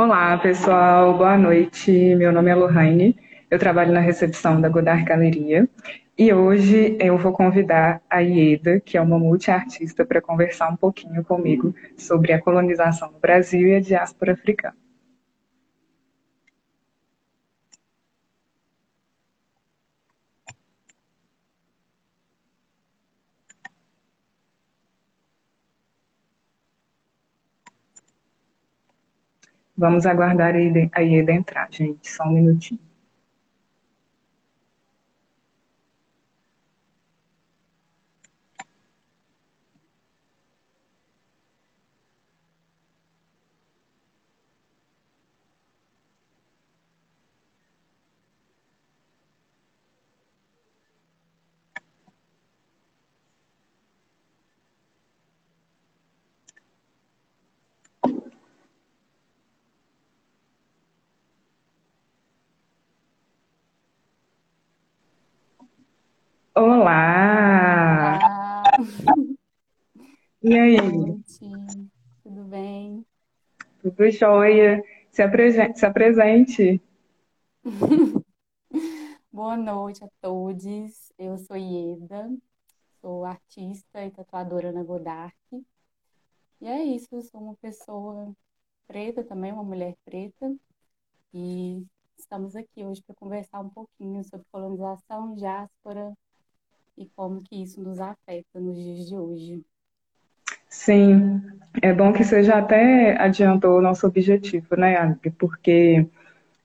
Olá, pessoal, boa noite. Meu nome é Lohane, eu trabalho na recepção da Godard Galeria e hoje eu vou convidar a Ieda, que é uma multiartista, para conversar um pouquinho comigo sobre a colonização no Brasil e a diáspora africana. Vamos aguardar a Ieda entrar, gente, só um minutinho. Olá! Olá! E aí? Tudo bem? Tudo jóia? Se, apresente. Se apresente. Boa noite a todos. Eu sou Ieda, sou artista e tatuadora na Godard. E é isso, sou uma pessoa preta também, uma mulher preta. E estamos aqui hoje para conversar um pouquinho sobre colonização, diáspora e como que isso nos afeta nos dias de hoje. Sim, é bom que você já até adiantou o nosso objetivo, né, Amiga? Porque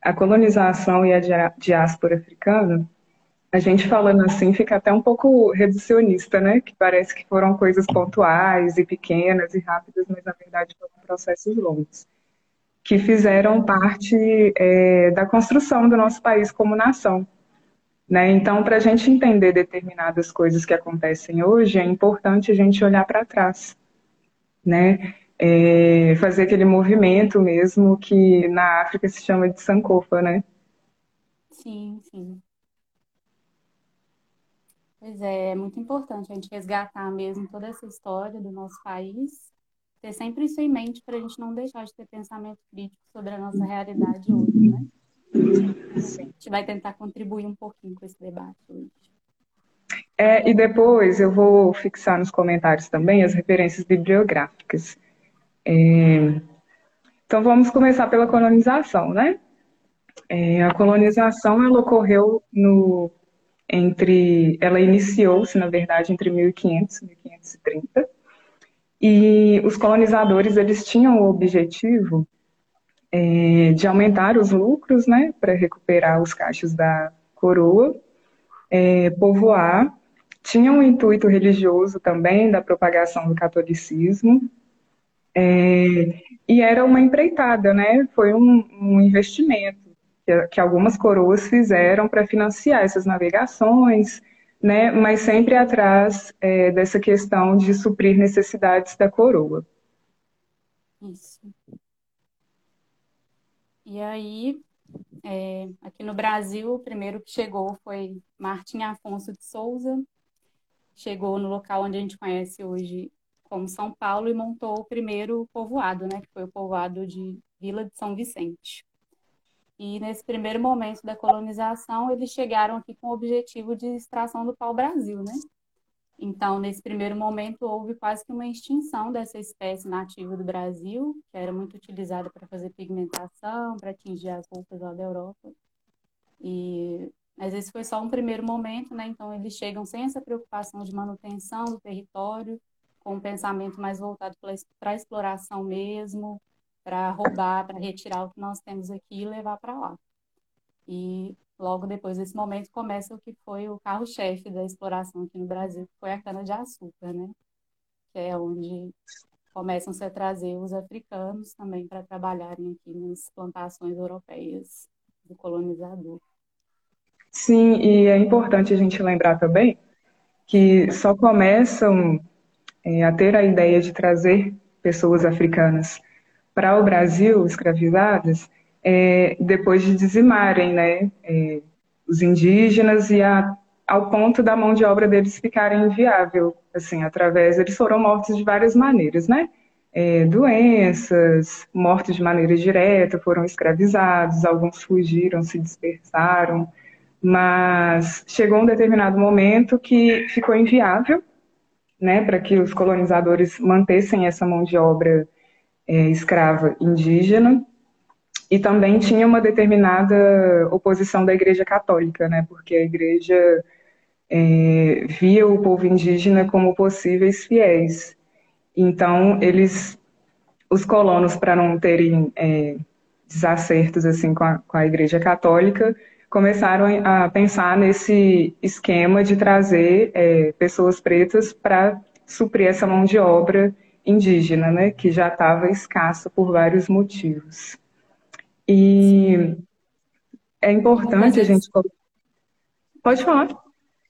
a colonização e a diáspora africana, a gente falando assim fica até um pouco reducionista, né? Que parece que foram coisas pontuais e pequenas e rápidas, mas na verdade foram processos longos que fizeram parte é, da construção do nosso país como nação. Né? Então, para a gente entender determinadas coisas que acontecem hoje, é importante a gente olhar para trás, né? É, fazer aquele movimento mesmo que na África se chama de Sankofa, né? Sim, sim. Pois é, é muito importante a gente resgatar mesmo toda essa história do nosso país, ter sempre isso em mente para a gente não deixar de ter pensamento crítico sobre a nossa realidade hoje, né? A gente vai tentar contribuir um pouquinho com esse debate hoje. É, e depois eu vou fixar nos comentários também as referências bibliográficas. É, então vamos começar pela colonização, né? É, a colonização ela ocorreu no entre, ela iniciou-se na verdade entre 1500 e 1530 e os colonizadores eles tinham o objetivo é, de aumentar os lucros, né, para recuperar os caixas da coroa, é, povoar. Tinha um intuito religioso também da propagação do catolicismo. É, e era uma empreitada, né? Foi um, um investimento que, que algumas coroas fizeram para financiar essas navegações, né? Mas sempre atrás é, dessa questão de suprir necessidades da coroa. Isso. E aí, é, aqui no Brasil, o primeiro que chegou foi Martim Afonso de Souza. Chegou no local onde a gente conhece hoje como São Paulo e montou o primeiro povoado, né, que foi o povoado de Vila de São Vicente. E nesse primeiro momento da colonização, eles chegaram aqui com o objetivo de extração do pau-brasil, né? Então, nesse primeiro momento, houve quase que uma extinção dessa espécie nativa do Brasil, que era muito utilizada para fazer pigmentação, para atingir as roupas lá da Europa. E, mas esse foi só um primeiro momento, né? Então, eles chegam sem essa preocupação de manutenção do território, com um pensamento mais voltado para a exploração mesmo, para roubar, para retirar o que nós temos aqui e levar para lá. E logo depois desse momento começa o que foi o carro-chefe da exploração aqui no Brasil, que foi a cana-de-açúcar, né? Que é onde começam -se a trazer os africanos também para trabalharem aqui nas plantações europeias do colonizador. Sim, e é importante a gente lembrar também que só começam é, a ter a ideia de trazer pessoas africanas para o Brasil escravizadas é, depois de dizimarem né, é, os indígenas e a, ao ponto da mão de obra deles ficarem inviável, assim, através, eles foram mortos de várias maneiras, né? é, doenças, mortos de maneira direta, foram escravizados, alguns fugiram, se dispersaram, mas chegou um determinado momento que ficou inviável né, para que os colonizadores mantessem essa mão de obra é, escrava indígena e também tinha uma determinada oposição da Igreja Católica, né, porque a Igreja é, via o povo indígena como possíveis fiéis. Então, eles, os colonos, para não terem é, desacertos assim com a, com a Igreja Católica, começaram a pensar nesse esquema de trazer é, pessoas pretas para suprir essa mão de obra indígena, né, que já estava escassa por vários motivos. E é importante a gente. Pode falar.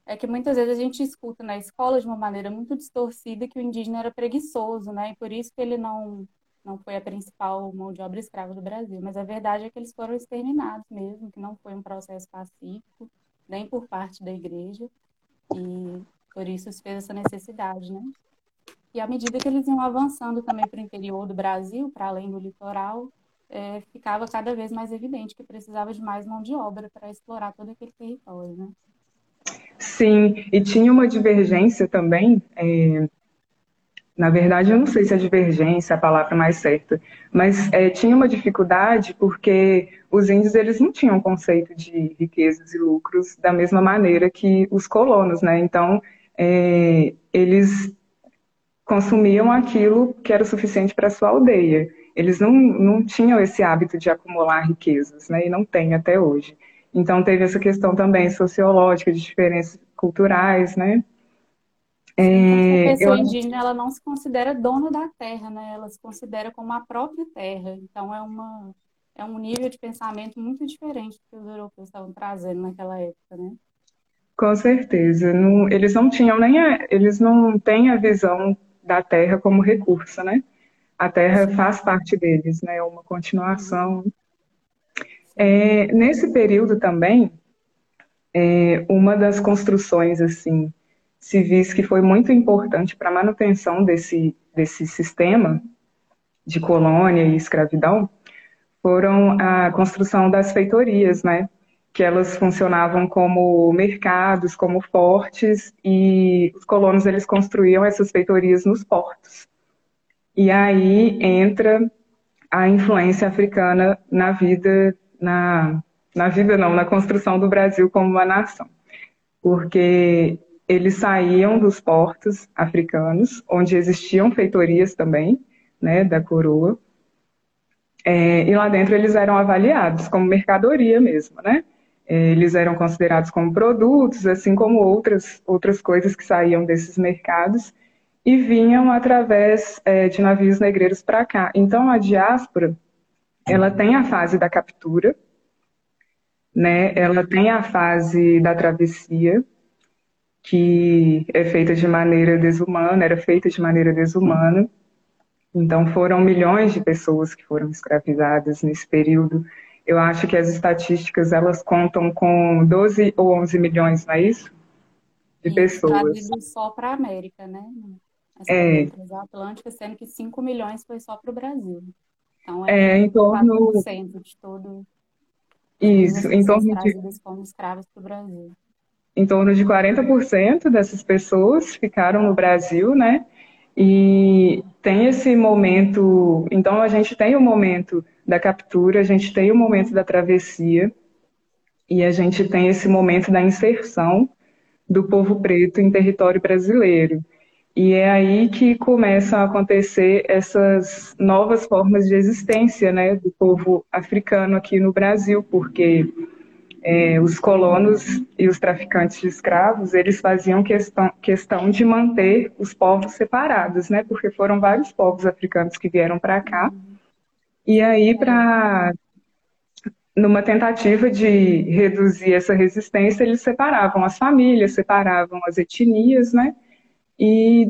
É que muitas vezes a gente escuta na escola de uma maneira muito distorcida que o indígena era preguiçoso, né? E por isso que ele não, não foi a principal mão de obra escrava do Brasil. Mas a verdade é que eles foram exterminados mesmo, que não foi um processo pacífico, nem por parte da igreja. E por isso se fez essa necessidade, né? E à medida que eles iam avançando também para o interior do Brasil, para além do litoral, é, ficava cada vez mais evidente que precisava de mais mão de obra para explorar todo aquele território, né? Sim, e tinha uma divergência também. É, na verdade, eu não sei se a divergência é a palavra mais certa, mas é, tinha uma dificuldade porque os índios eles não tinham conceito de riquezas e lucros da mesma maneira que os colonos, né? Então, é, eles consumiam aquilo que era suficiente para sua aldeia. Eles não, não tinham esse hábito de acumular riquezas, né? E não tem até hoje. Então teve essa questão também sociológica de diferenças culturais, né? É, a pessoa eu... indígena ela não se considera dona da terra, né? Ela se considera como a própria terra. Então é uma é um nível de pensamento muito diferente do que os europeus estavam trazendo naquela época, né? Com certeza. Não, eles não tinham nem a, eles não têm a visão da terra como recurso, né? A terra Sim. faz parte deles, né? É uma continuação. É, nesse período também, é, uma das construções assim civis que foi muito importante para a manutenção desse desse sistema de colônia e escravidão foram a construção das feitorias, né? que elas funcionavam como mercados, como fortes, e os colonos eles construíam essas feitorias nos portos. E aí entra a influência africana na vida, na, na vida não, na construção do Brasil como uma nação. Porque eles saíam dos portos africanos, onde existiam feitorias também, né, da coroa, é, e lá dentro eles eram avaliados como mercadoria mesmo, né? eles eram considerados como produtos, assim como outras, outras coisas que saíam desses mercados e vinham através é, de navios negreiros para cá. Então, a diáspora, ela tem a fase da captura, né? ela tem a fase da travessia, que é feita de maneira desumana, era feita de maneira desumana. Então, foram milhões de pessoas que foram escravizadas nesse período eu acho que as estatísticas elas contam com 12 ou 11 milhões, não é isso? De pessoas. só para a América, né? Essa é. Atlântica, sendo que 5 milhões foi só para o Brasil. Então, é, é em torno... de todo... Isso, em torno de... como escravos para o Brasil. Em torno de 40% dessas pessoas ficaram no Brasil, né? E tem esse momento... Então, a gente tem o momento da captura, a gente tem o momento da travessia e a gente tem esse momento da inserção do povo preto em território brasileiro. E é aí que começam a acontecer essas novas formas de existência né, do povo africano aqui no Brasil, porque é, os colonos e os traficantes de escravos, eles faziam questão, questão de manter os povos separados, né, porque foram vários povos africanos que vieram para cá, e aí, para numa tentativa de reduzir essa resistência, eles separavam as famílias, separavam as etnias, né? E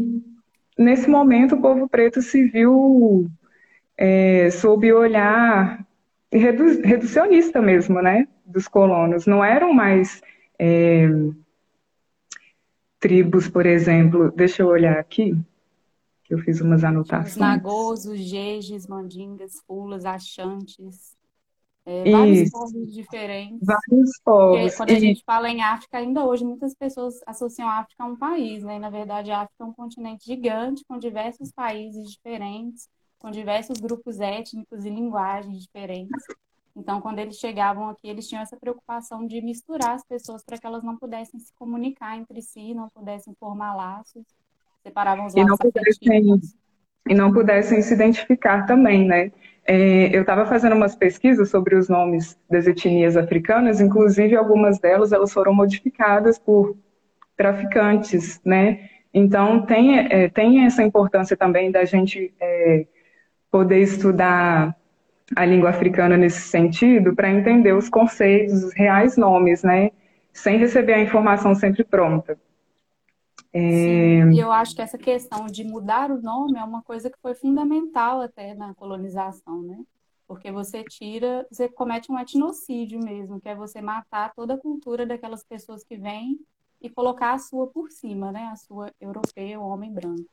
nesse momento o povo preto se viu é, sob o olhar redu reducionista mesmo, né? Dos colonos. Não eram mais é, tribos, por exemplo. Deixa eu olhar aqui, Eu fiz umas anotações. Os nagôs, os jejes, mandingas, fulas, achantes, é, vários povos diferentes. Vários povos. Porque quando a gente fala em África, ainda hoje muitas pessoas associam a África a um país, né? E, na verdade, a África é um continente gigante com diversos países diferentes, com diversos grupos étnicos e linguagens diferentes. Então, quando eles chegavam aqui, eles tinham essa preocupação de misturar as pessoas para que elas não pudessem se comunicar entre si, não pudessem formar laços, separavam os laços e não pudessem, e não pudessem se identificar também, né? É, eu estava fazendo umas pesquisas sobre os nomes das etnias africanas, inclusive algumas delas elas foram modificadas por traficantes, né? Então tem, é, tem essa importância também da gente é, poder estudar a língua africana nesse sentido para entender os conceitos, os reais nomes, né? Sem receber a informação sempre pronta. É... E eu acho que essa questão de mudar o nome é uma coisa que foi fundamental até na colonização, né? Porque você tira, você comete um etnocídio mesmo, que é você matar toda a cultura daquelas pessoas que vêm e colocar a sua por cima, né? A sua europeia, o homem branco.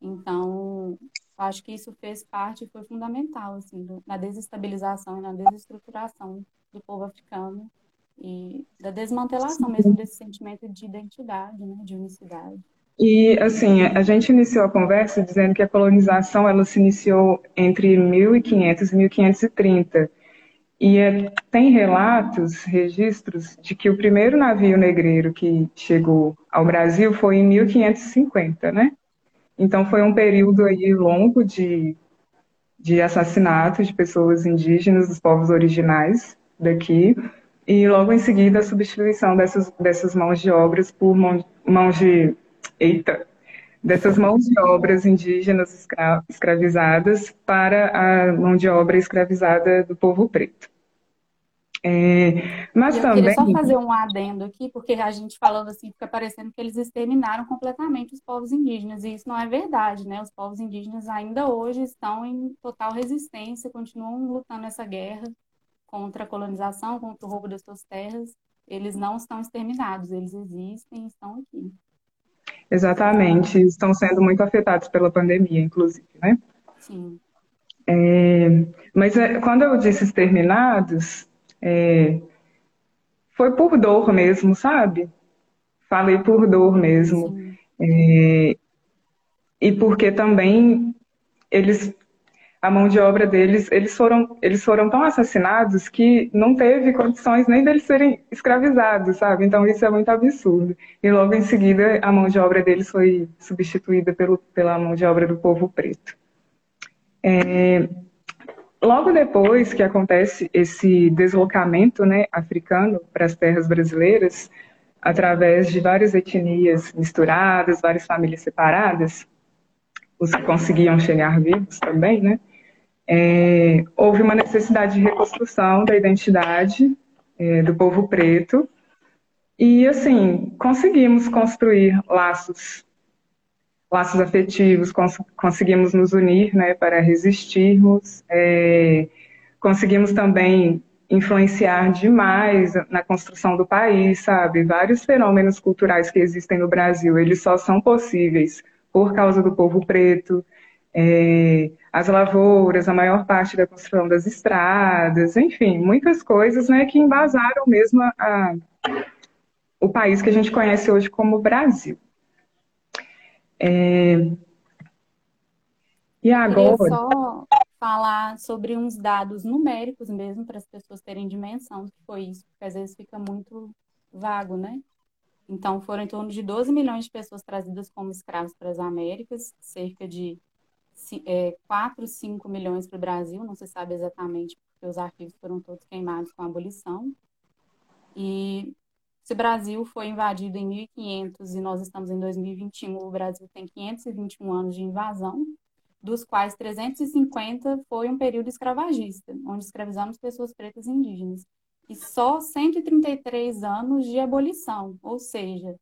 Então, acho que isso fez parte, foi fundamental, assim, na desestabilização e na desestruturação do povo africano e da desmantelação mesmo desse sentimento de identidade, né, de unicidade. E assim, a gente iniciou a conversa dizendo que a colonização ela se iniciou entre 1500 e 1530. E é, tem relatos, registros de que o primeiro navio negreiro que chegou ao Brasil foi em 1550, né? Então foi um período aí longo de, de assassinatos de pessoas indígenas, dos povos originais daqui e logo em seguida a substituição dessas, dessas mãos de obras por mão, mãos de. Eita! Dessas mãos de obras indígenas escra, escravizadas para a mão de obra escravizada do povo preto. É, mas eu também. queria só fazer um adendo aqui, porque a gente falando assim fica parecendo que eles exterminaram completamente os povos indígenas, e isso não é verdade, né? Os povos indígenas ainda hoje estão em total resistência, continuam lutando essa guerra contra a colonização, contra o roubo das suas terras, eles não estão exterminados, eles existem e estão aqui. Exatamente, estão sendo muito afetados pela pandemia, inclusive, né? Sim. É, mas é, quando eu disse exterminados, é, foi por dor mesmo, sabe? Falei por dor mesmo. É, e porque também eles a mão de obra deles, eles foram, eles foram tão assassinados que não teve condições nem deles serem escravizados, sabe? Então isso é muito absurdo. E logo em seguida a mão de obra deles foi substituída pelo, pela mão de obra do povo preto. É, logo depois que acontece esse deslocamento né, africano para as terras brasileiras, através de várias etnias misturadas, várias famílias separadas, os que conseguiam chegar vivos também, né? É, houve uma necessidade de reconstrução da identidade é, do povo preto. E assim conseguimos construir laços laços afetivos cons conseguimos nos unir né para resistirmos é, conseguimos também influenciar demais na construção do país sabe? Vários fenômenos culturais que existem no Brasil eles só são possíveis por causa do povo preto é, as lavouras, a maior parte da construção das estradas, enfim, muitas coisas né, que embasaram mesmo a, a, o país que a gente conhece hoje como Brasil. É, e agora. Eu só falar sobre uns dados numéricos mesmo, para as pessoas terem dimensão do que foi isso, porque às vezes fica muito vago, né? Então, foram em torno de 12 milhões de pessoas trazidas como escravos para as Américas, cerca de é, 4, 5 milhões para o Brasil, não se sabe exatamente, porque os arquivos foram todos queimados com a abolição. E se o Brasil foi invadido em 1500 e nós estamos em 2021, o Brasil tem 521 anos de invasão, dos quais 350 foi um período escravagista, onde escravizamos pessoas pretas e indígenas. E só 133 anos de abolição, ou seja,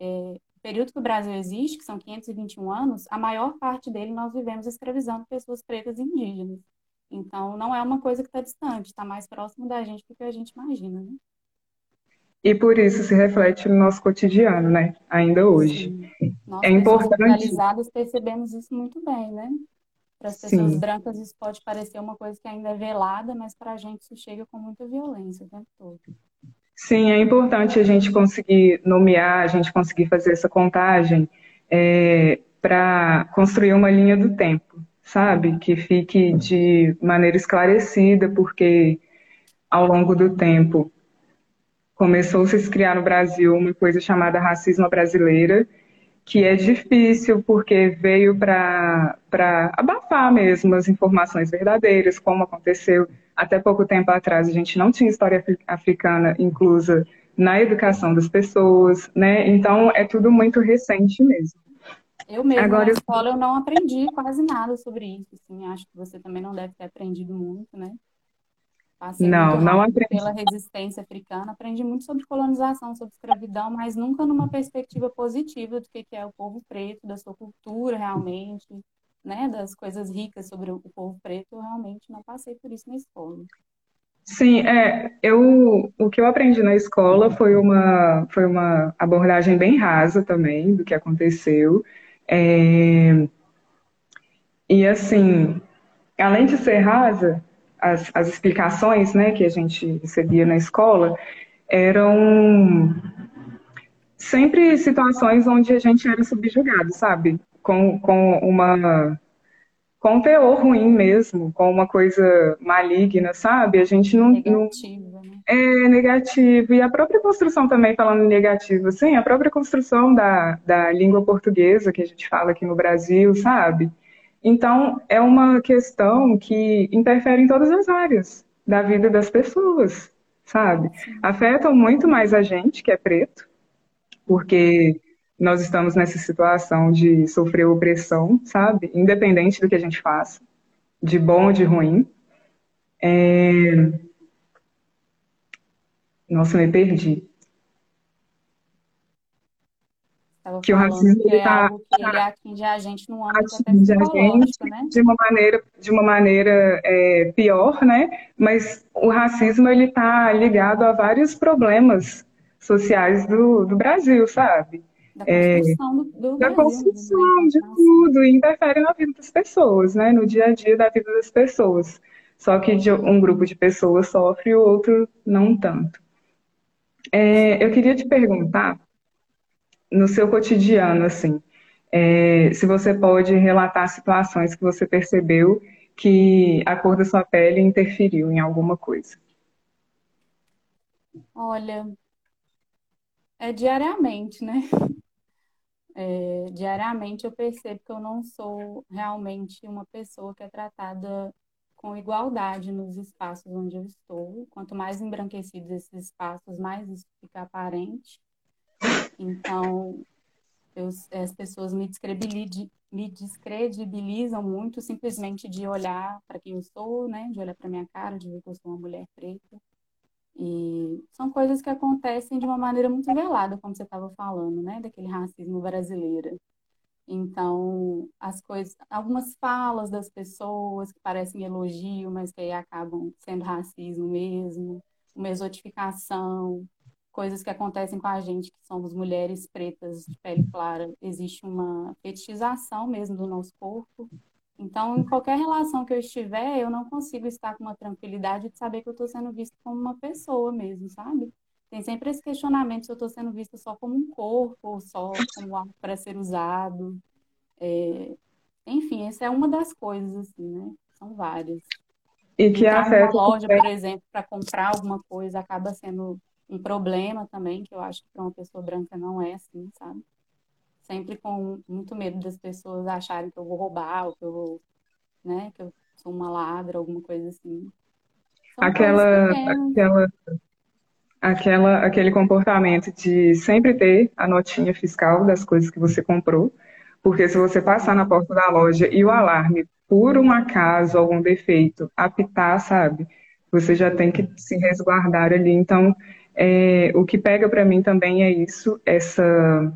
é, período que o Brasil existe, que são 521 anos, a maior parte dele nós vivemos escravizando pessoas pretas e indígenas. Então, não é uma coisa que está distante, está mais próximo da gente do que a gente imagina, né? E por isso se reflete no nosso cotidiano, né? Ainda hoje. Sim. Nós, é importante. realizadas, percebemos isso muito bem, né? Para as pessoas Sim. brancas isso pode parecer uma coisa que ainda é velada, mas para a gente isso chega com muita violência o tempo todo. Sim, é importante a gente conseguir nomear, a gente conseguir fazer essa contagem é, para construir uma linha do tempo, sabe? Que fique de maneira esclarecida, porque ao longo do tempo começou-se a se criar no Brasil uma coisa chamada racismo brasileira, que é difícil porque veio para abafar mesmo as informações verdadeiras, como aconteceu até pouco tempo atrás. A gente não tinha história africana inclusa na educação das pessoas, né? Então é tudo muito recente mesmo. Eu mesmo Agora, na escola eu não aprendi quase nada sobre isso. Assim, acho que você também não deve ter aprendido muito, né? Passei não, não aprendi. Pela resistência africana, aprendi muito sobre colonização, sobre escravidão, mas nunca numa perspectiva positiva do que é o povo preto, da sua cultura realmente, né, das coisas ricas sobre o povo preto. Eu realmente não passei por isso na escola. Sim, é, eu, o que eu aprendi na escola foi uma, foi uma abordagem bem rasa também do que aconteceu. É, e assim, além de ser rasa, as, as explicações né, que a gente recebia na escola eram sempre situações onde a gente era subjugado, sabe? Com, com uma com um teor ruim mesmo, com uma coisa maligna, sabe? A gente não. Negativo, não... né? É negativo. E a própria construção também, falando negativo, assim, a própria construção da, da língua portuguesa que a gente fala aqui no Brasil, sabe? Então, é uma questão que interfere em todas as áreas da vida das pessoas, sabe? Afetam muito mais a gente, que é preto, porque nós estamos nessa situação de sofrer opressão, sabe? Independente do que a gente faça, de bom ou de ruim. É... Nossa, me perdi. que o racismo que é tá, que ele atinge a gente no âmbito atinge a gente né? de uma maneira de uma maneira é, pior, né? Mas o racismo ele está ligado a vários problemas sociais do, do Brasil, sabe? Da construção, é, do, do da Brasil, construção de tudo e interfere na vida das pessoas, né? No dia a dia da vida das pessoas. Só que um grupo de pessoas sofre e o outro não tanto. É, eu queria te perguntar no seu cotidiano, assim, é, se você pode relatar situações que você percebeu que a cor da sua pele interferiu em alguma coisa. Olha, é diariamente, né? É, diariamente eu percebo que eu não sou realmente uma pessoa que é tratada com igualdade nos espaços onde eu estou. Quanto mais embranquecidos esses espaços, mais isso fica aparente. Então, eu, as pessoas me, me descredibilizam muito simplesmente de olhar para quem eu sou, né? De olhar para minha cara, de ver que eu sou uma mulher preta. E são coisas que acontecem de uma maneira muito velada, como você estava falando, né? Daquele racismo brasileiro. Então, as coisas, algumas falas das pessoas que parecem elogio, mas que aí acabam sendo racismo mesmo, uma exotificação, coisas que acontecem com a gente, que somos mulheres pretas de pele clara, existe uma fetichização mesmo do nosso corpo. Então, em qualquer relação que eu estiver, eu não consigo estar com uma tranquilidade de saber que eu estou sendo vista como uma pessoa mesmo, sabe? Tem sempre esse questionamento se eu estou sendo vista só como um corpo, ou só como algo para ser usado. É... Enfim, essa é uma das coisas, assim, né? São várias. E que Entrar afeta... numa loja, por exemplo, para comprar alguma coisa, acaba sendo um problema também, que eu acho que para uma pessoa branca não é assim, sabe? Sempre com muito medo das pessoas acharem que eu vou roubar, ou que eu vou, né, que eu sou uma ladra, alguma coisa assim. São aquela, aquela, aquela, aquele comportamento de sempre ter a notinha fiscal das coisas que você comprou, porque se você passar na porta da loja e o alarme, por um acaso, algum defeito, apitar, sabe? Você já tem que se resguardar ali. Então, é, o que pega para mim também é isso, essa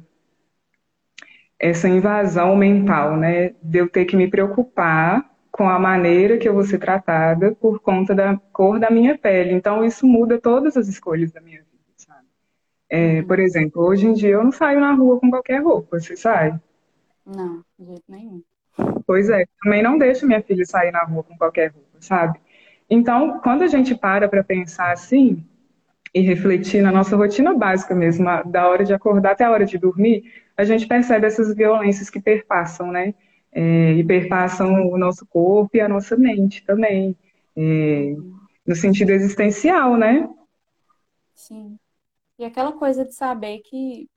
essa invasão mental, né? De eu ter que me preocupar com a maneira que eu vou ser tratada por conta da cor da minha pele. Então isso muda todas as escolhas da minha vida, sabe? É, por exemplo, hoje em dia eu não saio na rua com qualquer roupa, você sai? Não, de jeito nenhum. Pois é, também não deixo minha filha sair na rua com qualquer roupa, sabe? Então, quando a gente para para pensar assim e refletir na nossa rotina básica mesmo, da hora de acordar até a hora de dormir, a gente percebe essas violências que perpassam, né? É, e perpassam o nosso corpo e a nossa mente também, é, no sentido existencial, né? Sim. E aquela coisa de saber que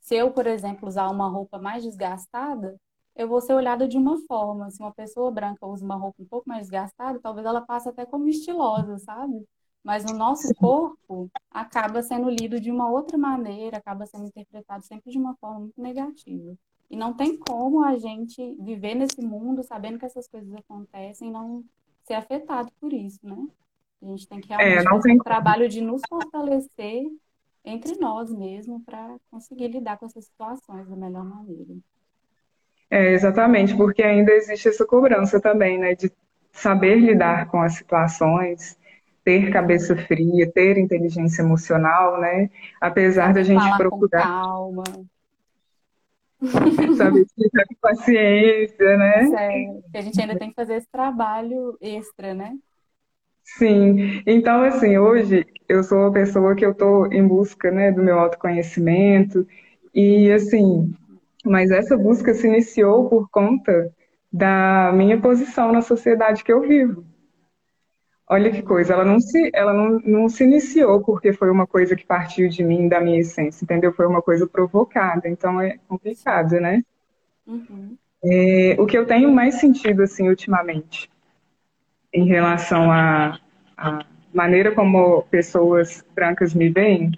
se eu, por exemplo, usar uma roupa mais desgastada, eu vou ser olhada de uma forma. Se uma pessoa branca usa uma roupa um pouco mais desgastada, talvez ela passe até como estilosa, sabe? Mas o nosso corpo acaba sendo lido de uma outra maneira, acaba sendo interpretado sempre de uma forma muito negativa. E não tem como a gente viver nesse mundo sabendo que essas coisas acontecem e não ser afetado por isso, né? A gente tem que é, realmente é, fazer um trabalho de nos fortalecer entre nós mesmo para conseguir lidar com essas situações da melhor maneira. É, exatamente, porque ainda existe essa cobrança também, né, de saber lidar com as situações, ter cabeça fria, ter inteligência emocional, né, apesar da gente Falar procurar. Com calma. Saber explicar com paciência, né? Certo. A gente ainda tem que fazer esse trabalho extra, né? Sim, então assim, hoje eu sou uma pessoa que eu estou em busca, né, do meu autoconhecimento e assim, mas essa busca se iniciou por conta da minha posição na sociedade que eu vivo. Olha que coisa, ela não se, ela não, não se iniciou porque foi uma coisa que partiu de mim, da minha essência, entendeu? Foi uma coisa provocada, então é complicado, né? Uhum. É, o que eu tenho mais sentido, assim, ultimamente, em relação à, maneira como pessoas brancas me veem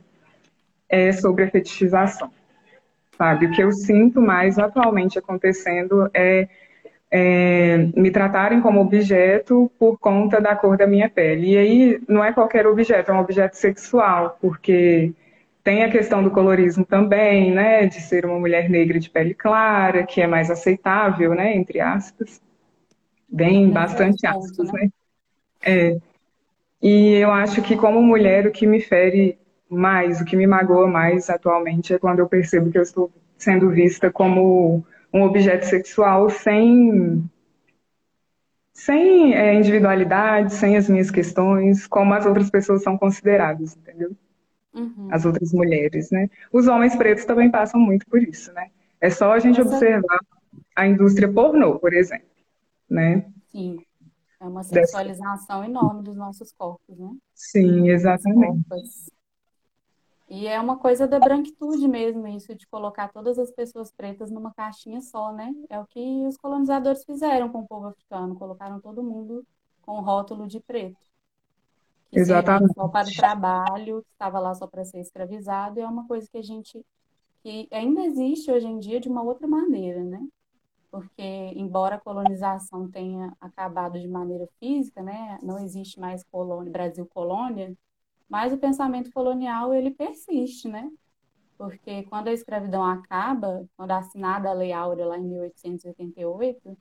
é sobre a fetichização. Sabe? O que eu sinto mais atualmente acontecendo é, é, me tratarem como objeto por conta da cor da minha pele. E aí não é qualquer objeto, é um objeto sexual, porque tem a questão do colorismo também, né? De ser uma mulher negra de pele clara, que é mais aceitável, né? Entre aspas bem bastante aspas, né? né? É. E eu acho que como mulher o que me fere mais, o que me magoa mais atualmente é quando eu percebo que eu estou sendo vista como um objeto sexual sem sem é, individualidade, sem as minhas questões, como as outras pessoas são consideradas, entendeu? Uhum. As outras mulheres, né? Os homens pretos também passam muito por isso, né? É só a gente observar a indústria pornô, por exemplo né? Sim. É uma sexualização Dessa... enorme dos nossos corpos, né? Sim, exatamente. E é uma coisa da branquitude mesmo, isso de colocar todas as pessoas pretas numa caixinha só, né? É o que os colonizadores fizeram com o povo africano, colocaram todo mundo com o rótulo de preto. Que Exatamente. Só para o trabalho, que estava lá só para ser escravizado, e é uma coisa que a gente que ainda existe hoje em dia de uma outra maneira, né? porque embora a colonização tenha acabado de maneira física, né, não existe mais colônia, Brasil colônia, mas o pensamento colonial ele persiste, né? Porque quando a escravidão acaba, quando é assinada a Lei Áurea lá em 1888,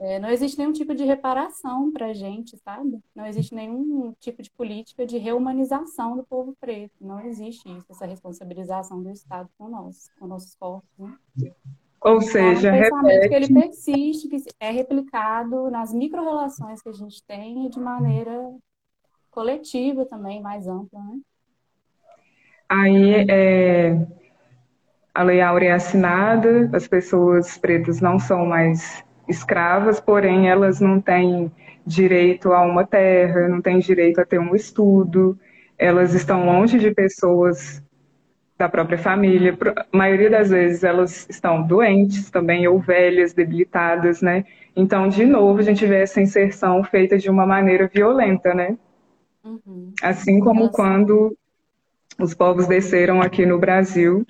é, não existe nenhum tipo de reparação para a gente, sabe? Não existe nenhum tipo de política de reumanização do povo preto. Não existe isso, essa responsabilização do Estado com nós, com nossos corpos. Né? Ou seja, é um pensamento repete... que ele persiste, que é replicado nas micro-relações que a gente tem e de maneira coletiva também, mais ampla, né? Aí, é, a Lei Áurea é assinada, as pessoas pretas não são mais escravas, porém elas não têm direito a uma terra, não têm direito a ter um estudo, elas estão longe de pessoas da própria família. A maioria das vezes elas estão doentes também, ou velhas, debilitadas, né? Então, de novo, a gente vê essa inserção feita de uma maneira violenta, né? Uhum. Assim como quando os povos desceram aqui no Brasil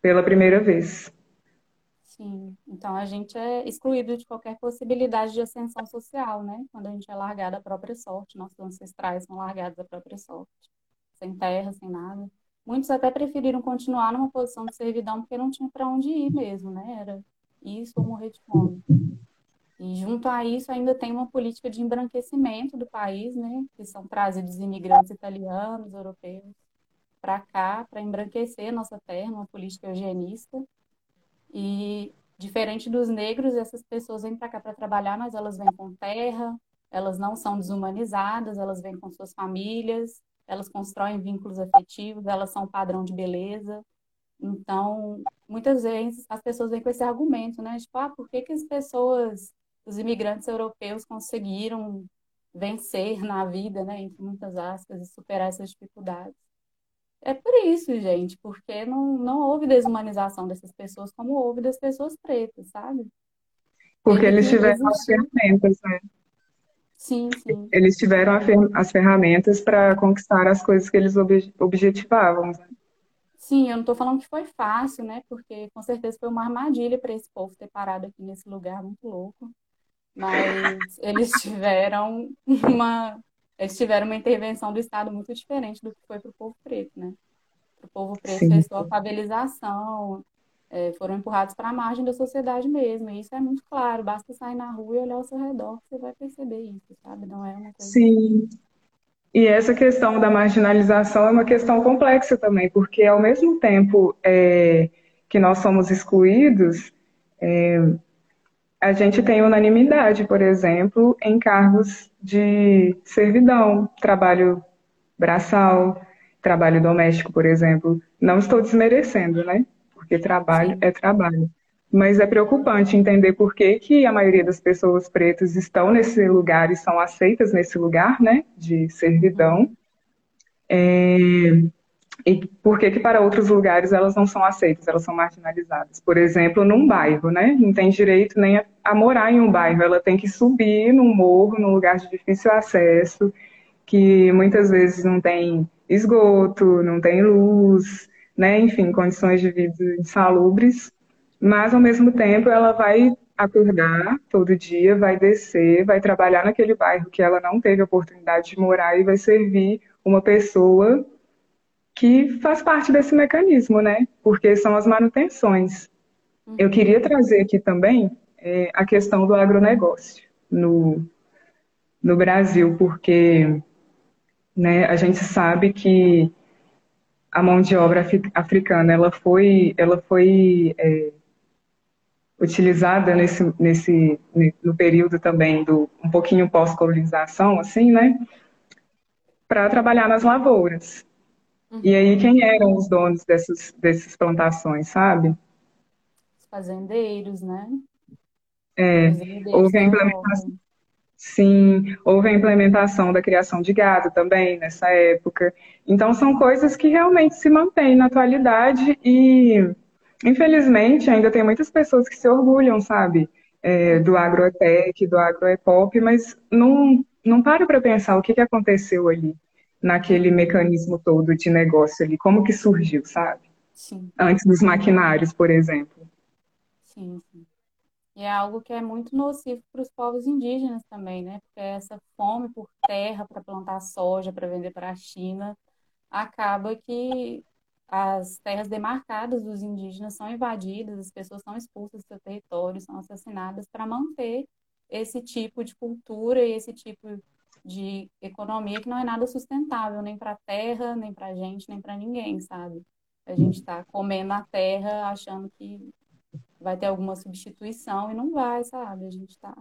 pela primeira vez. Sim, então a gente é excluído de qualquer possibilidade de ascensão social, né? Quando a gente é largado à própria sorte, nossos ancestrais são largados à própria sorte, sem terra, sem nada. Muitos até preferiram continuar numa posição de servidão porque não tinha para onde ir mesmo, né? Era isso ou morrer de fome. E junto a isso ainda tem uma política de embranquecimento do país, né? Que são trazidos imigrantes italianos, europeus, para cá para embranquecer nossa terra, uma política eugenista. E diferente dos negros, essas pessoas vêm para cá para trabalhar, mas elas vêm com terra, elas não são desumanizadas, elas vêm com suas famílias, elas constroem vínculos afetivos, elas são padrão de beleza. Então, muitas vezes as pessoas vêm com esse argumento, né? Tipo, ah, por que, que as pessoas, os imigrantes europeus conseguiram vencer na vida, né, entre muitas aspas, e superar essas dificuldades? É por isso, gente, porque não, não houve desumanização dessas pessoas como houve das pessoas pretas, sabe? Porque eles tiveram as ferramentas, né? Sim, sim. Eles tiveram as ferramentas para conquistar as coisas que eles objetivavam. Né? Sim, eu não estou falando que foi fácil, né? Porque com certeza foi uma armadilha para esse povo ter parado aqui nesse lugar muito louco. Mas eles tiveram uma eles tiveram uma intervenção do Estado muito diferente do que foi para o povo preto, né? Para o povo preto Sim. fez sua favelização, é, foram empurrados para a margem da sociedade mesmo. E isso é muito claro. Basta sair na rua e olhar ao seu redor você vai perceber isso, sabe? Não é uma coisa. Sim. E essa questão da marginalização é uma questão complexa também, porque ao mesmo tempo é, que nós somos excluídos, é, a gente tem unanimidade, por exemplo, em cargos de servidão, trabalho braçal, trabalho doméstico, por exemplo. Não estou desmerecendo, né? porque trabalho é trabalho. Mas é preocupante entender por que, que a maioria das pessoas pretas estão nesse lugar e são aceitas nesse lugar, né, de servidão. É, e por que, que para outros lugares elas não são aceitas, elas são marginalizadas. Por exemplo, num bairro, né, não tem direito nem a, a morar em um bairro, ela tem que subir num morro, num lugar de difícil acesso, que muitas vezes não tem esgoto, não tem luz, né, enfim, condições de vida insalubres, mas ao mesmo tempo ela vai acordar todo dia, vai descer, vai trabalhar naquele bairro que ela não teve oportunidade de morar e vai servir uma pessoa que faz parte desse mecanismo, né? Porque são as manutenções. Uhum. Eu queria trazer aqui também é, a questão do agronegócio no, no Brasil, porque né, a gente sabe que a mão de obra africana ela foi, ela foi é, utilizada nesse, nesse, no período também do um pouquinho pós-colonização, assim, né, para trabalhar nas lavouras. Uhum. E aí quem eram os donos dessas, dessas plantações, sabe? Os fazendeiros, né? É, houve a implementação. Sim, houve a implementação da criação de gado também nessa época. Então, são coisas que realmente se mantêm na atualidade e, infelizmente, ainda tem muitas pessoas que se orgulham, sabe, é, do agroetec, do agroepop, mas não, não param para pensar o que, que aconteceu ali, naquele mecanismo todo de negócio ali, como que surgiu, sabe? Sim. Antes dos maquinários, por exemplo. Sim, sim. E é algo que é muito nocivo para os povos indígenas também, né? Porque essa fome por terra para plantar soja, para vender para a China, acaba que as terras demarcadas dos indígenas são invadidas, as pessoas são expulsas do seu território, são assassinadas para manter esse tipo de cultura e esse tipo de economia que não é nada sustentável, nem para a terra, nem para a gente, nem para ninguém, sabe? A gente está comendo a terra achando que vai ter alguma substituição e não vai, sabe? A gente está.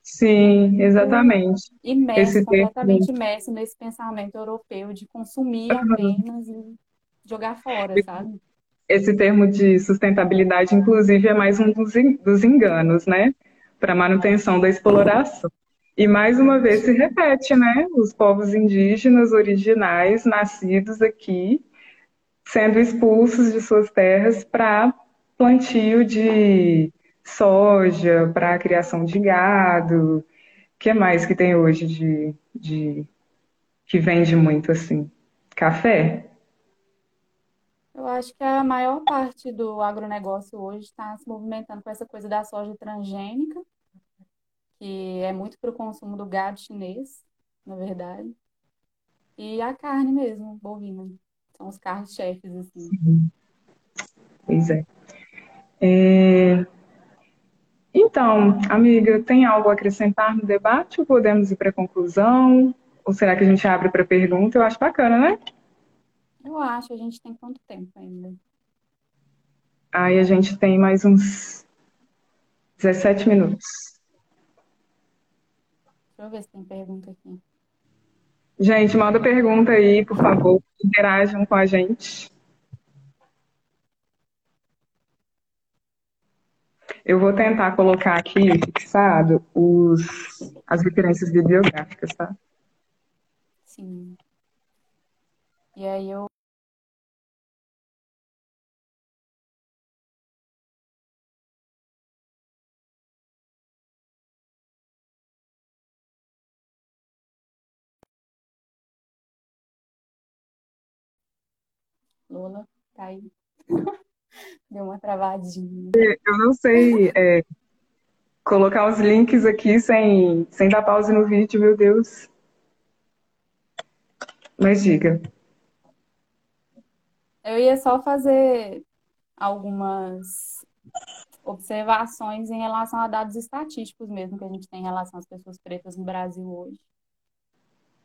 Sim, exatamente. Imerso, Esse completamente tempo... imerso nesse pensamento europeu de consumir apenas e jogar fora, sabe? Esse termo de sustentabilidade, inclusive, é mais um dos enganos, né? Para manutenção da exploração. E mais uma vez se repete, né? Os povos indígenas originais, nascidos aqui, sendo expulsos de suas terras para plantio de soja, para criação de gado. O que mais que tem hoje de, de que vende muito assim? Café? Eu acho que a maior parte do agronegócio hoje está se movimentando com essa coisa da soja transgênica, que é muito para o consumo do gado chinês, na verdade. E a carne mesmo, bovina. São os carros-chefes, assim. Pois é. É... Então, amiga, tem algo a acrescentar no debate ou podemos ir para a conclusão? Ou será que a gente abre para pergunta? Eu acho bacana, né? Eu acho, a gente tem quanto tempo ainda? Aí a gente tem mais uns 17 minutos. Deixa eu ver se tem pergunta aqui. Gente, manda pergunta aí, por favor. Interajam com a gente. Eu vou tentar colocar aqui fixado os, as referências bibliográficas, tá? Sim. E aí eu Lola, tá aí. Deu uma travadinha. Eu não sei é, colocar os links aqui sem, sem dar pause no vídeo, meu Deus. Mas diga. Eu ia só fazer algumas observações em relação a dados estatísticos mesmo que a gente tem em relação às pessoas pretas no Brasil hoje.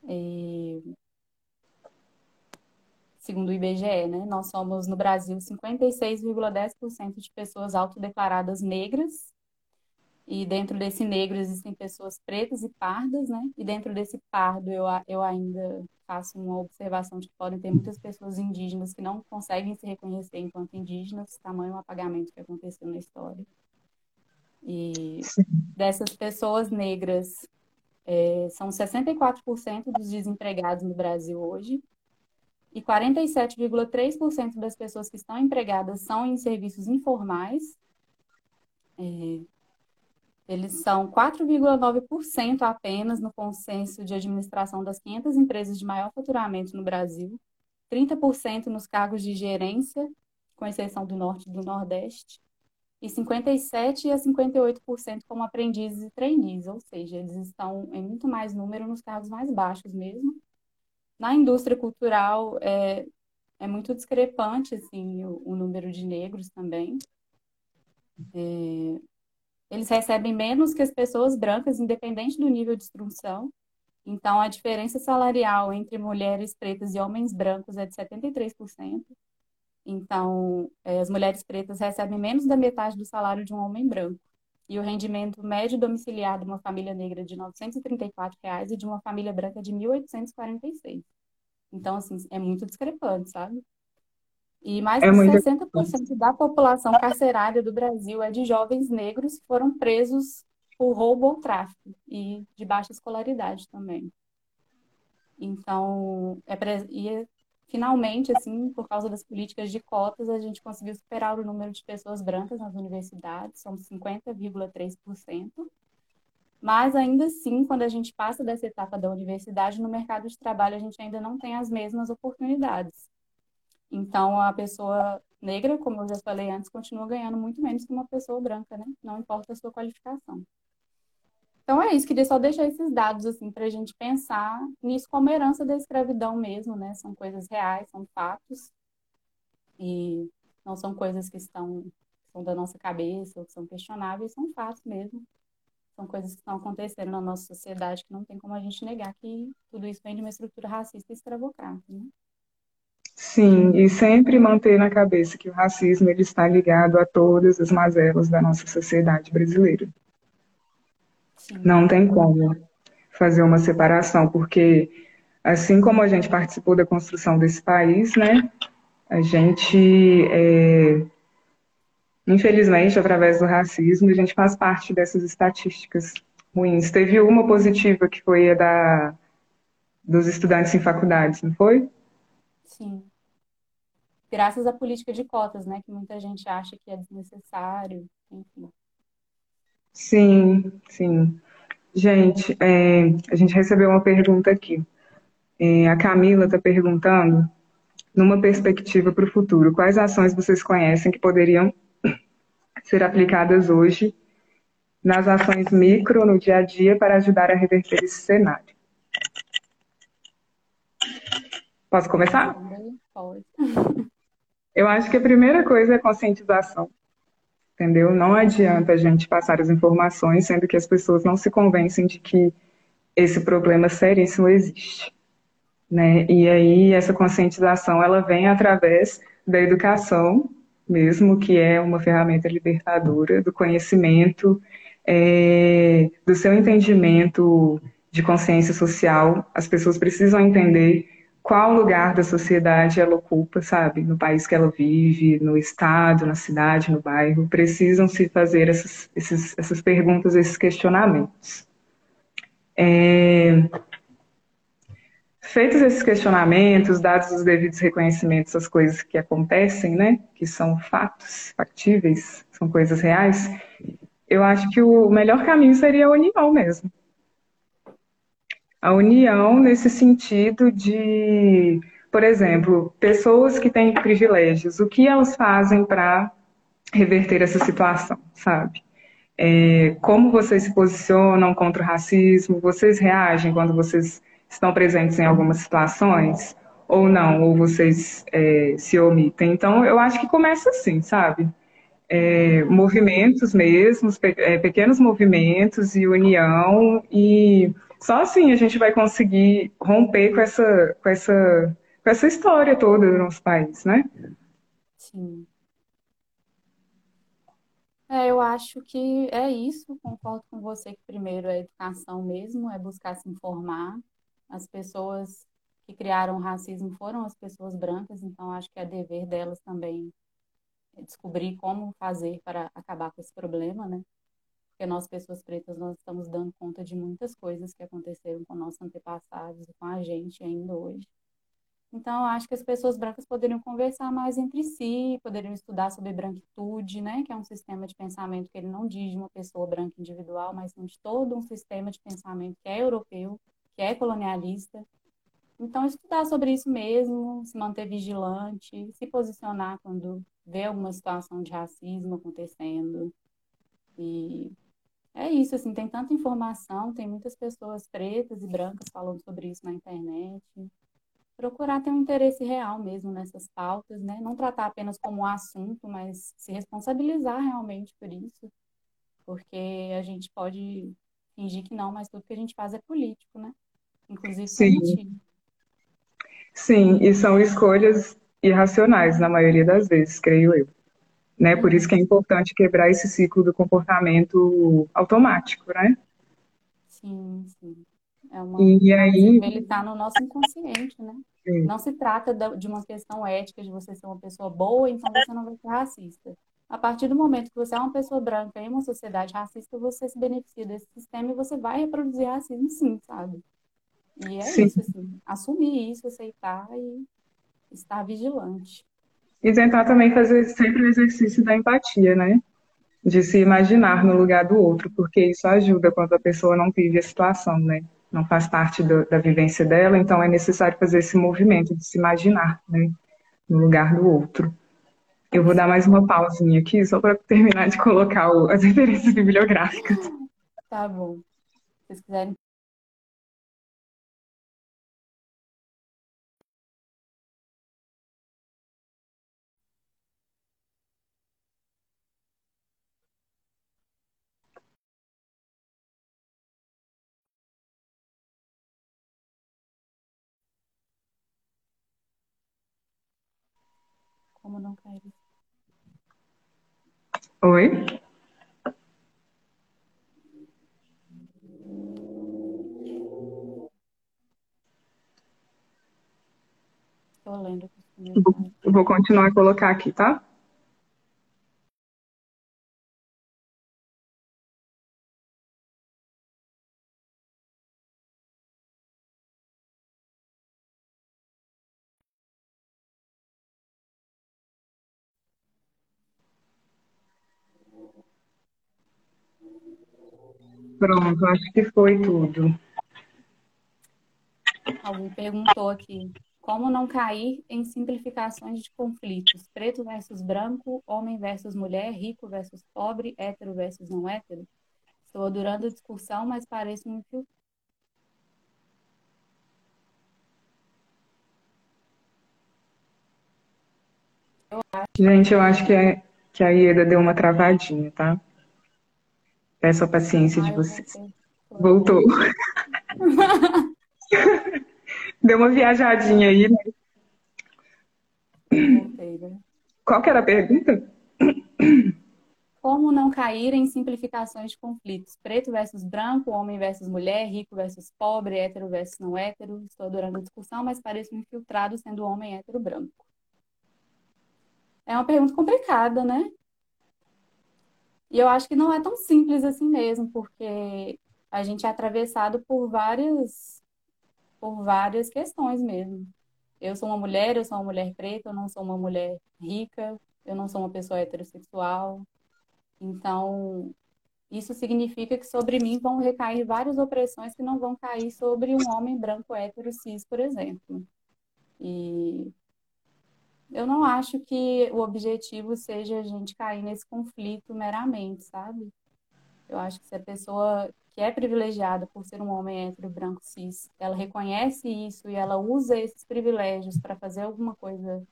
E, segundo o IBGE, né, nós somos no Brasil 56,10% de pessoas autodeclaradas negras e dentro desse negro existem pessoas pretas e pardas, né? E dentro desse pardo eu, eu ainda faço uma observação de que podem ter muitas pessoas indígenas que não conseguem se reconhecer enquanto indígenas, tamanho apagamento que aconteceu na história. E dessas pessoas negras, é, são 64% dos desempregados no Brasil hoje, e 47,3% das pessoas que estão empregadas são em serviços informais. É, eles são 4,9% apenas no consenso de administração das 500 empresas de maior faturamento no Brasil, 30% nos cargos de gerência, com exceção do Norte e do Nordeste, e 57% a 58% como aprendizes e trainees, ou seja, eles estão em muito mais número nos cargos mais baixos mesmo. Na indústria cultural, é, é muito discrepante assim, o, o número de negros também. É, eles recebem menos que as pessoas brancas, independente do nível de instrução. Então, a diferença salarial entre mulheres pretas e homens brancos é de 73%. Então, eh, as mulheres pretas recebem menos da metade do salário de um homem branco. E o rendimento médio domiciliar de uma família negra é de 934 reais e de uma família branca de R$ 1.846. Então, assim, é muito discrepante, sabe? E mais É de muito 60% da população carcerária do Brasil é de jovens negros que foram presos por roubo ou tráfico e de baixa escolaridade também. Então, é pre... e finalmente, assim, por causa das políticas de cotas, a gente conseguiu superar o número de pessoas brancas nas universidades, são 50,3%. Mas ainda assim, quando a gente passa dessa etapa da universidade, no mercado de trabalho a gente ainda não tem as mesmas oportunidades. Então, a pessoa negra, como eu já falei antes, continua ganhando muito menos que uma pessoa branca, né? Não importa a sua qualificação. Então é isso, queria só deixar esses dados assim para a gente pensar nisso como herança da escravidão mesmo, né? São coisas reais, são fatos e não são coisas que estão são da nossa cabeça ou que são questionáveis, são fatos mesmo. São coisas que estão acontecendo na nossa sociedade que não tem como a gente negar que tudo isso vem de uma estrutura racista e escravocrata, né? Sim, e sempre manter na cabeça que o racismo ele está ligado a todas as mazelas da nossa sociedade brasileira. Sim. Não tem como fazer uma separação, porque assim como a gente participou da construção desse país, né, a gente, é, infelizmente, através do racismo, a gente faz parte dessas estatísticas ruins. Teve uma positiva que foi a da, dos estudantes em faculdades, não foi? Sim. Graças à política de cotas, né? Que muita gente acha que é desnecessário, enfim. Sim, sim. Gente, é, a gente recebeu uma pergunta aqui. É, a Camila está perguntando, numa perspectiva para o futuro, quais ações vocês conhecem que poderiam ser aplicadas hoje nas ações micro, no dia a dia, para ajudar a reverter esse cenário? Posso começar? Pode. Eu acho que a primeira coisa é conscientização, entendeu? Não adianta a gente passar as informações sendo que as pessoas não se convencem de que esse problema seríssimo existe. né? E aí essa conscientização ela vem através da educação mesmo, que é uma ferramenta libertadora do conhecimento, é, do seu entendimento de consciência social. As pessoas precisam entender qual lugar da sociedade ela ocupa, sabe? No país que ela vive, no estado, na cidade, no bairro. Precisam se fazer essas, esses, essas perguntas, esses questionamentos. É... Feitos esses questionamentos, dados os devidos reconhecimentos às coisas que acontecem, né? Que são fatos factíveis, são coisas reais. Eu acho que o melhor caminho seria a união mesmo a união nesse sentido de, por exemplo, pessoas que têm privilégios, o que elas fazem para reverter essa situação, sabe? É, como vocês se posicionam contra o racismo? Vocês reagem quando vocês estão presentes em algumas situações? Ou não? Ou vocês é, se omitem? Então, eu acho que começa assim, sabe? É, movimentos mesmo, é, pequenos movimentos e união e só assim a gente vai conseguir romper com essa, com essa, com essa história toda do nosso país, né? Sim. É, eu acho que é isso, concordo com você que primeiro é educação mesmo, é buscar se informar. As pessoas que criaram o racismo foram as pessoas brancas, então acho que é dever delas também descobrir como fazer para acabar com esse problema, né? Porque nós, pessoas pretas, nós estamos dando conta de muitas coisas que aconteceram com nossos antepassados e com a gente ainda hoje. Então, eu acho que as pessoas brancas poderiam conversar mais entre si, poderiam estudar sobre branquitude, né, que é um sistema de pensamento que ele não diz de uma pessoa branca individual, mas de todo um sistema de pensamento que é europeu, que é colonialista. Então, estudar sobre isso mesmo, se manter vigilante, se posicionar quando vê alguma situação de racismo acontecendo. E é isso, assim, tem tanta informação, tem muitas pessoas pretas e brancas falando sobre isso na internet. Procurar ter um interesse real mesmo nessas pautas, né? Não tratar apenas como um assunto, mas se responsabilizar realmente por isso. Porque a gente pode fingir que não, mas tudo que a gente faz é político, né? Inclusive Sim. político. Sim, e são escolhas irracionais na maioria das vezes, creio eu. Né? Por isso que é importante quebrar esse ciclo do comportamento automático, né? Sim, sim. É uma, e aí... Ele está no nosso inconsciente, né? Sim. Não se trata de uma questão ética de você ser uma pessoa boa, então você não vai ser racista. A partir do momento que você é uma pessoa branca em uma sociedade racista, você se beneficia desse sistema e você vai reproduzir racismo sim, sabe? E é sim. isso, assim, assumir isso, aceitar e estar vigilante. E tentar também fazer sempre o exercício da empatia, né? De se imaginar no lugar do outro, porque isso ajuda quando a pessoa não vive a situação, né? Não faz parte do, da vivência dela, então é necessário fazer esse movimento de se imaginar, né? No lugar do outro. Eu vou dar mais uma pausinha aqui, só para terminar de colocar o, as referências bibliográficas. Tá bom. Se vocês quiserem não. Oi? Estou lendo. Vou continuar a colocar aqui, tá? Pronto, acho que foi tudo. Alguém perguntou aqui. Como não cair em simplificações de conflitos? Preto versus branco, homem versus mulher, rico versus pobre, hétero versus não hétero? Estou adorando a discussão, mas parece um fio. Gente, eu acho que, é, que a Ieda deu uma travadinha, tá? Peço a paciência Ai, de vocês. Voltou. Deu uma viajadinha aí, né? Qual que era a pergunta? Como não cair em simplificações de conflitos? Preto versus branco, homem versus mulher, rico versus pobre, hétero versus não hétero. Estou adorando a discussão, mas pareço um infiltrado sendo homem hétero branco. É uma pergunta complicada, né? E eu acho que não é tão simples assim mesmo, porque a gente é atravessado por várias por várias questões mesmo. Eu sou uma mulher, eu sou uma mulher preta, eu não sou uma mulher rica, eu não sou uma pessoa heterossexual. Então, isso significa que sobre mim vão recair várias opressões que não vão cair sobre um homem branco hétero cis, por exemplo. E eu não acho que o objetivo seja a gente cair nesse conflito meramente, sabe? Eu acho que se a pessoa que é privilegiada por ser um homem hétero, branco, cis, ela reconhece isso e ela usa esses privilégios para fazer alguma coisa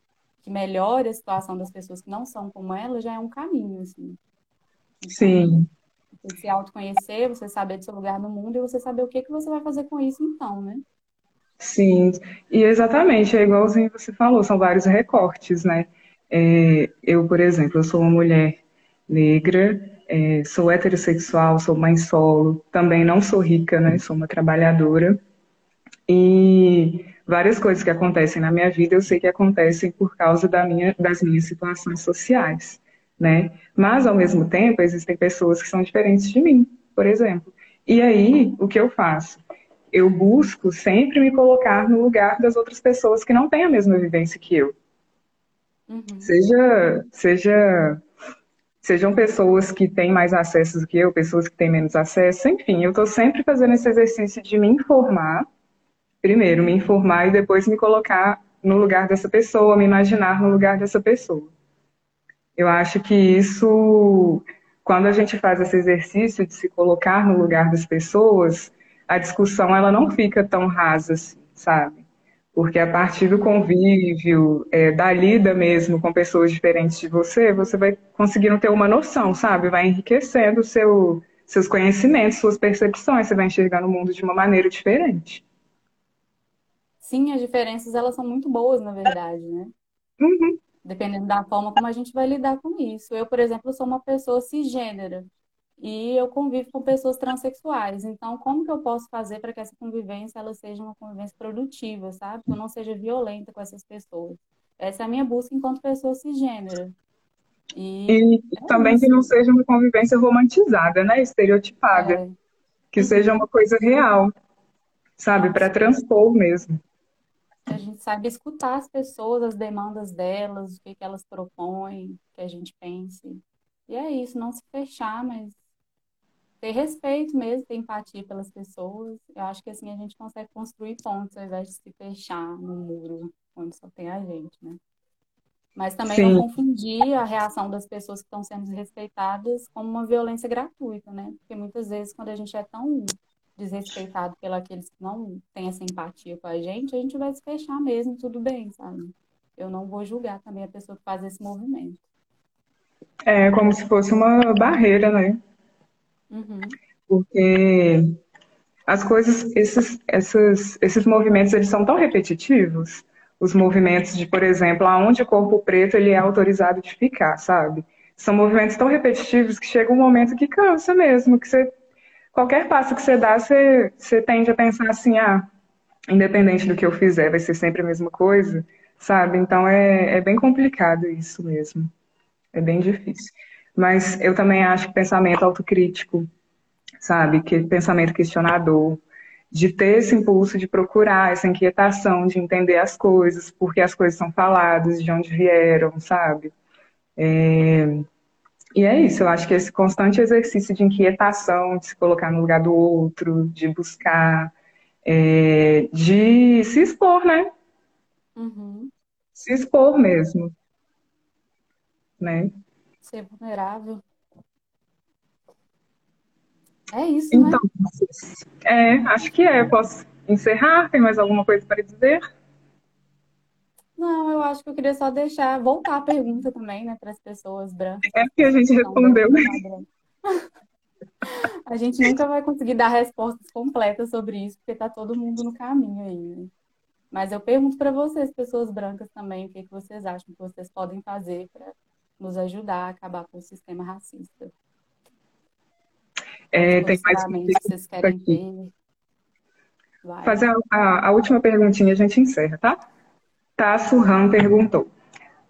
que melhore a situação das pessoas que não são como ela, já é um caminho, assim. Então, Sim. Você se autoconhecer, você saber do seu lugar no mundo e você saber o que, que você vai fazer com isso então, né? Sim, e exatamente, é igualzinho você falou, são vários recortes, né? É, eu, por exemplo, eu sou uma mulher negra, é, sou heterossexual, sou mãe solo, também não sou rica, né? Sou uma trabalhadora. E várias coisas que acontecem na minha vida eu sei que acontecem por causa da minha, das minhas situações sociais, né? Mas, ao mesmo tempo, existem pessoas que são diferentes de mim, por exemplo. E aí, o que eu faço? Eu busco sempre me colocar no lugar das outras pessoas que não têm a mesma vivência que eu. Uhum. Seja, seja sejam pessoas que têm mais acesso do que eu, pessoas que têm menos acesso, enfim, eu estou sempre fazendo esse exercício de me informar, primeiro me informar e depois me colocar no lugar dessa pessoa, me imaginar no lugar dessa pessoa. Eu acho que isso, quando a gente faz esse exercício de se colocar no lugar das pessoas, a discussão ela não fica tão rasa assim, sabe? Porque a partir do convívio, é, da lida mesmo com pessoas diferentes de você, você vai conseguindo ter uma noção, sabe? Vai enriquecendo seu, seus conhecimentos, suas percepções, você vai enxergando o mundo de uma maneira diferente. Sim, as diferenças elas são muito boas, na verdade, né? Uhum. Dependendo da forma como a gente vai lidar com isso. Eu, por exemplo, sou uma pessoa cisgênera e eu convivo com pessoas transexuais. Então, como que eu posso fazer para que essa convivência ela seja uma convivência produtiva, sabe? Que eu não seja violenta com essas pessoas. Essa é a minha busca enquanto pessoa cisgênera. E, e é também isso. que não seja uma convivência romantizada, né? Estereotipada. É. Que seja uma coisa real, sabe? Para transpor mesmo. A gente sabe escutar as pessoas, as demandas delas, o que, que elas propõem, que a gente pense. E é isso, não se fechar, mas ter respeito mesmo, ter empatia pelas pessoas. Eu acho que assim a gente consegue construir pontos ao invés de se fechar no muro onde só tem a gente, né? Mas também Sim. não confundir a reação das pessoas que estão sendo desrespeitadas como uma violência gratuita, né? Porque muitas vezes quando a gente é tão desrespeitado pelos que não têm essa empatia com a gente, a gente vai se fechar mesmo, tudo bem, sabe? Eu não vou julgar também a pessoa que faz esse movimento. É como se fosse uma barreira, né? Uhum. Porque as coisas, esses, esses, esses movimentos, eles são tão repetitivos. Os movimentos de, por exemplo, aonde o corpo preto ele é autorizado de ficar, sabe? São movimentos tão repetitivos que chega um momento que cansa mesmo, que você, qualquer passo que você dá, você, você tende a pensar assim, ah, independente do que eu fizer, vai ser sempre a mesma coisa, sabe? Então é, é bem complicado isso mesmo. É bem difícil. Mas eu também acho que pensamento autocrítico, sabe? Que pensamento questionador, de ter esse impulso de procurar, essa inquietação de entender as coisas, porque as coisas são faladas, de onde vieram, sabe? É... E é isso, eu acho que esse constante exercício de inquietação, de se colocar no lugar do outro, de buscar, é... de se expor, né? Uhum. Se expor mesmo. Né? Ser vulnerável. É isso, então, né? É, acho que é. Posso encerrar? Tem mais alguma coisa para dizer? Não, eu acho que eu queria só deixar, voltar a pergunta também, né, para as pessoas brancas. É que a gente respondeu. A gente nunca vai conseguir dar respostas completas sobre isso, porque está todo mundo no caminho aí. Né? Mas eu pergunto para vocês, pessoas brancas também, o que, que vocês acham que vocês podem fazer para nos ajudar a acabar com o sistema racista. É, tem mais que vocês querem aqui. Vai. Fazer a, a, a, última perguntinha, a gente encerra, tá? Tasso Ram perguntou: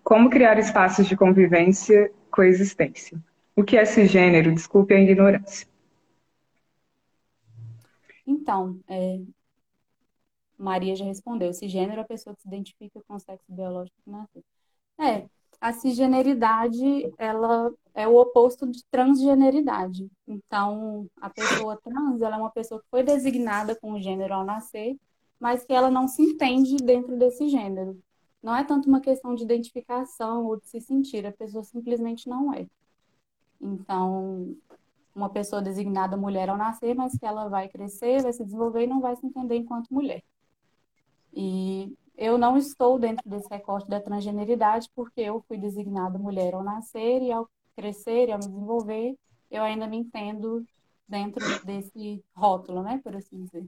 Como criar espaços de convivência, coexistência? O que é cisgênero? Desculpe a ignorância. Então, é, Maria já respondeu. Cisgênero é a pessoa que se identifica com o sexo biológico que nasceu. É, a cisgeneridade, ela é o oposto de transgeneridade. Então, a pessoa trans, ela é uma pessoa que foi designada com o gênero ao nascer, mas que ela não se entende dentro desse gênero. Não é tanto uma questão de identificação ou de se sentir, a pessoa simplesmente não é. Então, uma pessoa designada mulher ao nascer, mas que ela vai crescer, vai se desenvolver e não vai se entender enquanto mulher. E eu não estou dentro desse recorte da transgeneridade porque eu fui designada mulher ao nascer e ao crescer e ao me desenvolver, eu ainda me entendo dentro desse rótulo, né, por assim dizer.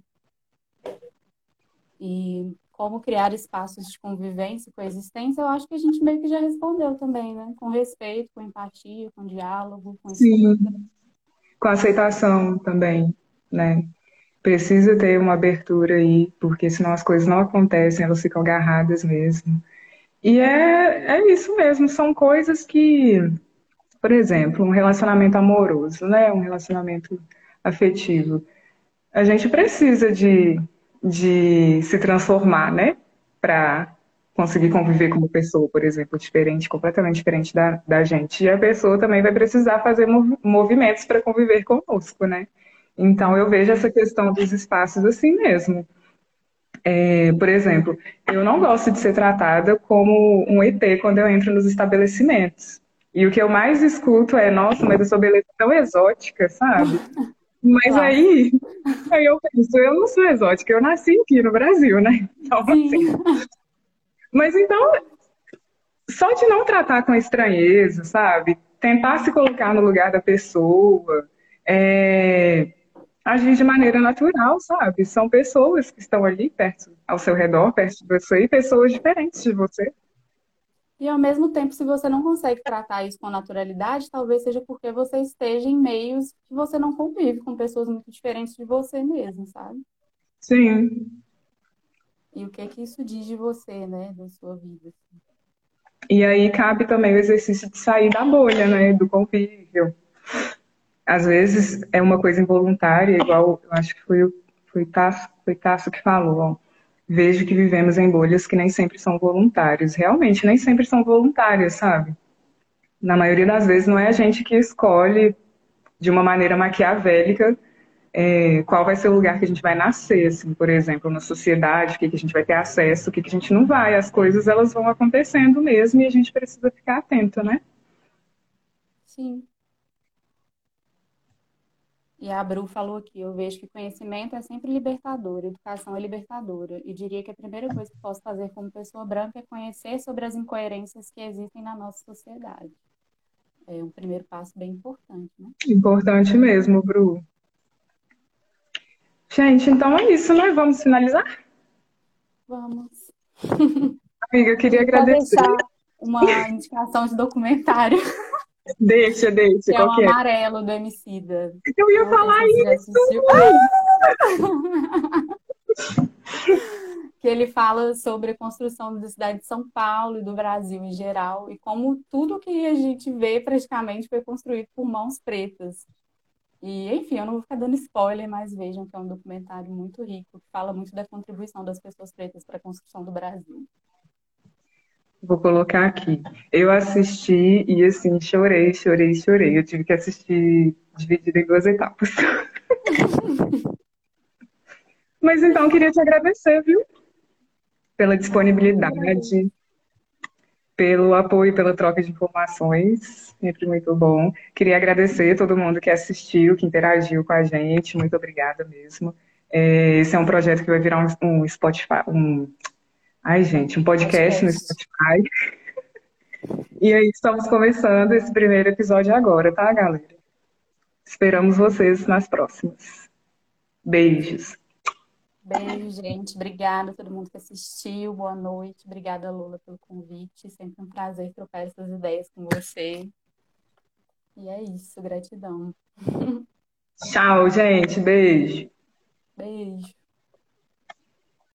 E como criar espaços de convivência e coexistência, eu acho que a gente meio que já respondeu também, né? Com respeito, com empatia, com diálogo, com Sim. Com aceitação também, né? Precisa ter uma abertura aí, porque senão as coisas não acontecem, elas ficam agarradas mesmo. E é, é isso mesmo, são coisas que, por exemplo, um relacionamento amoroso, né? Um relacionamento afetivo. A gente precisa de, de se transformar, né? Para conseguir conviver com uma pessoa, por exemplo, diferente, completamente diferente da, da gente. E a pessoa também vai precisar fazer movimentos para conviver conosco, né? Então, eu vejo essa questão dos espaços assim mesmo. É, por exemplo, eu não gosto de ser tratada como um ET quando eu entro nos estabelecimentos. E o que eu mais escuto é, nossa, mas eu sou beleza tão exótica, sabe? Mas aí, aí eu penso, eu não sou exótica, eu nasci aqui no Brasil, né? Então, assim. Mas então, só de não tratar com estranheza, sabe? Tentar se colocar no lugar da pessoa, é, agir de maneira natural, sabe? São pessoas que estão ali perto, ao seu redor, perto de você, e pessoas diferentes de você. E ao mesmo tempo, se você não consegue tratar isso com naturalidade, talvez seja porque você esteja em meios que você não convive com pessoas muito diferentes de você mesmo, sabe? Sim. E o que é que isso diz de você, né, da sua vida? Assim? E aí cabe também o exercício de sair da bolha, né, do convívio às vezes é uma coisa involuntária, igual eu acho que foi o foi Tasso, foi Tasso que falou. Ó, Vejo que vivemos em bolhas que nem sempre são voluntárias. Realmente, nem sempre são voluntárias, sabe? Na maioria das vezes não é a gente que escolhe de uma maneira maquiavélica é, qual vai ser o lugar que a gente vai nascer, assim, por exemplo, na sociedade, o que, que a gente vai ter acesso, o que, que a gente não vai. As coisas elas vão acontecendo mesmo e a gente precisa ficar atento, né? Sim. E a Bru falou aqui, eu vejo que conhecimento é sempre libertador, educação é libertadora. E diria que a primeira coisa que posso fazer como pessoa branca é conhecer sobre as incoerências que existem na nossa sociedade. É um primeiro passo bem importante, né? Importante mesmo, Bru. Gente, então é isso, né? Vamos finalizar? Vamos. Amiga, eu queria agradecer. Uma indicação de documentário. Deixa, deixa. Que é o amarelo do Emicida. Eu ia falar isso. que ele fala sobre a construção da cidade de São Paulo e do Brasil em geral e como tudo que a gente vê praticamente foi construído por mãos pretas. E, enfim, eu não vou ficar dando spoiler, mas vejam que é um documentário muito rico, que fala muito da contribuição das pessoas pretas para a construção do Brasil. Vou colocar aqui. Eu assisti e assim, chorei, chorei, chorei. Eu tive que assistir dividido em duas etapas. Mas então, queria te agradecer, viu? Pela disponibilidade, pelo apoio, pela troca de informações. Sempre muito bom. Queria agradecer todo mundo que assistiu, que interagiu com a gente. Muito obrigada mesmo. É, esse é um projeto que vai virar um, um Spotify, um Ai, gente, um podcast no Spotify. E aí, estamos começando esse primeiro episódio agora, tá, galera? Esperamos vocês nas próximas. Beijos. Beijo, gente. Obrigada a todo mundo que assistiu. Boa noite. Obrigada, Lula, pelo convite. Sempre um prazer trocar essas ideias com você. E é isso. Gratidão. Tchau, gente. Beijo. Beijo.